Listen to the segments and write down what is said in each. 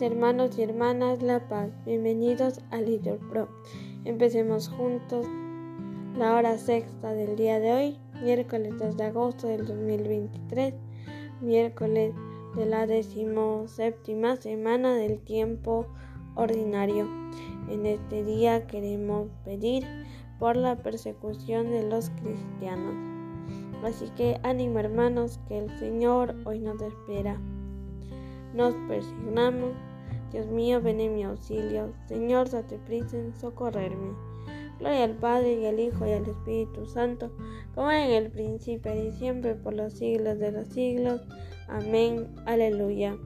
Hermanos y hermanas, La Paz, bienvenidos a Leader Pro. Empecemos juntos la hora sexta del día de hoy, miércoles 2 de agosto del 2023, miércoles de la decimoséptima semana del tiempo ordinario. En este día queremos pedir por la persecución de los cristianos. Así que ánimo hermanos, que el Señor hoy nos espera. Nos persignamos. Dios mío, ven en mi auxilio. Señor, date prisa en socorrerme. Gloria al Padre y al Hijo y al Espíritu Santo, como en el principio y siempre por los siglos de los siglos. Amén. Aleluya.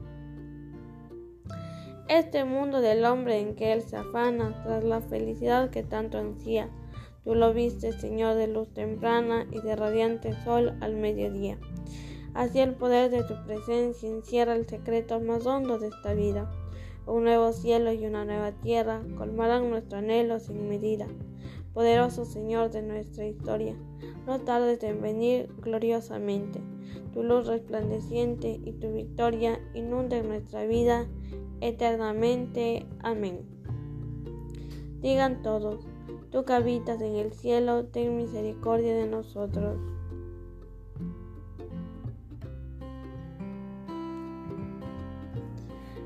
Este mundo del hombre en que él se afana tras la felicidad que tanto ansía, tú lo viste, Señor, de luz temprana y de radiante sol al mediodía. Así el poder de tu presencia encierra el secreto más hondo de esta vida. Un nuevo cielo y una nueva tierra colmarán nuestro anhelo sin medida. Poderoso Señor de nuestra historia, no tardes en venir gloriosamente. Tu luz resplandeciente y tu victoria inunden nuestra vida eternamente. Amén. Digan todos, tú que habitas en el cielo, ten misericordia de nosotros.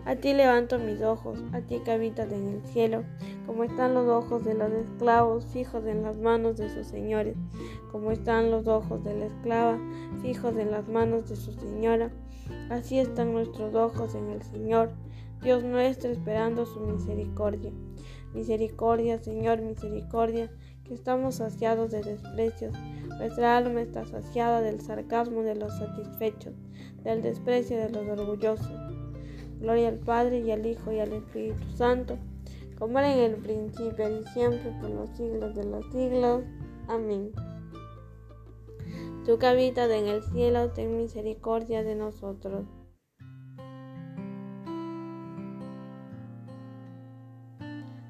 A ti levanto mis ojos, a ti que habitas en el cielo, como están los ojos de los esclavos fijos en las manos de sus señores, como están los ojos de la esclava fijos en las manos de su señora, así están nuestros ojos en el Señor, Dios nuestro, esperando su misericordia. Misericordia, Señor, misericordia, que estamos saciados de desprecios. Nuestra alma está saciada del sarcasmo de los satisfechos, del desprecio de los orgullosos. Gloria al Padre y al Hijo y al Espíritu Santo, como era en el principio y siempre por los siglos de los siglos. Amén. Tú que habitas en el cielo, ten misericordia de nosotros.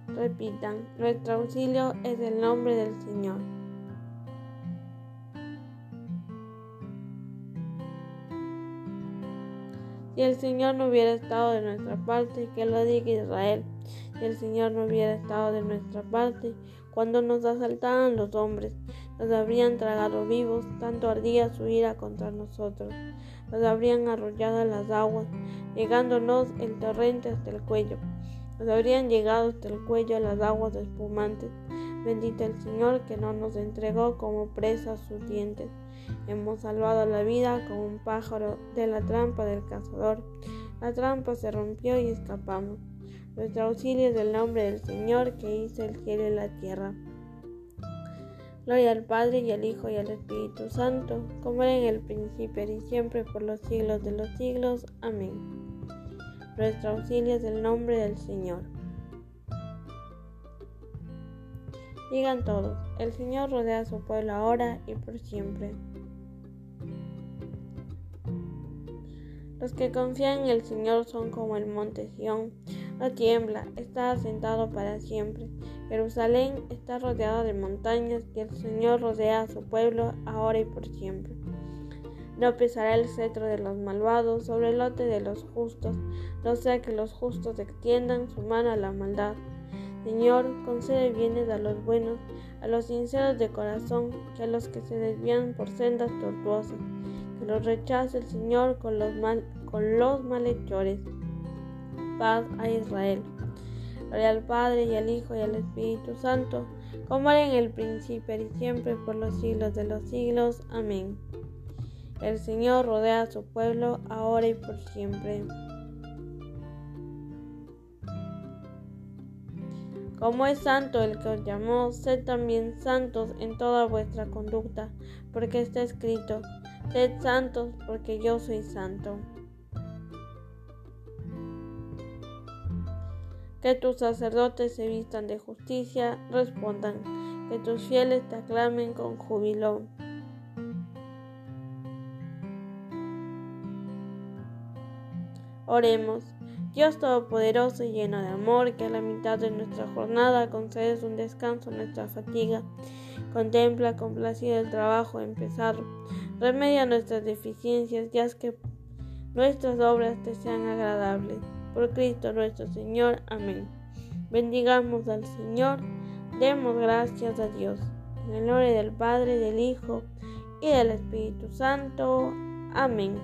Repitan, nuestro auxilio es el nombre del Señor. Si el Señor no hubiera estado de nuestra parte, que lo diga Israel. Si el Señor no hubiera estado de nuestra parte, cuando nos asaltaban los hombres, nos habrían tragado vivos, tanto ardía su ira contra nosotros. Nos habrían arrollado las aguas, llegándonos el torrente hasta el cuello. Nos habrían llegado hasta el cuello las aguas espumantes. Bendito el Señor que no nos entregó como presa sus dientes. Hemos salvado la vida como un pájaro de la trampa del cazador. La trampa se rompió y escapamos. Nuestro auxilio es el nombre del Señor que hizo el cielo y la tierra. Gloria al Padre y al Hijo y al Espíritu Santo, como era en el principio y siempre por los siglos de los siglos. Amén. Nuestro auxilio es el nombre del Señor. Digan todos, el Señor rodea a su pueblo ahora y por siempre. Los que confían en el Señor son como el monte Sión. No tiembla, está asentado para siempre. Jerusalén está rodeada de montañas y el Señor rodea a su pueblo ahora y por siempre. No pesará el cetro de los malvados sobre el lote de los justos, no sea que los justos extiendan su mano a la maldad. Señor, concede bienes a los buenos, a los sinceros de corazón, que a los que se desvían por sendas tortuosas los rechace el Señor con los, mal, con los malhechores. Paz a Israel. Gloria al Padre y al Hijo y al Espíritu Santo, como era en el principio y siempre por los siglos de los siglos. Amén. El Señor rodea a su pueblo ahora y por siempre. Como es santo el que os llamó, sed también santos en toda vuestra conducta, porque está escrito, Sed santos porque yo soy santo. Que tus sacerdotes se vistan de justicia, respondan, que tus fieles te aclamen con júbilo. Oremos. Dios Todopoderoso y lleno de amor, que a la mitad de nuestra jornada concedes un descanso a nuestra fatiga. Contempla complacido el trabajo empezado. Remedia nuestras deficiencias, ya que nuestras obras te sean agradables. Por Cristo nuestro Señor. Amén. Bendigamos al Señor. Demos gracias a Dios. En el nombre del Padre, del Hijo y del Espíritu Santo. Amén.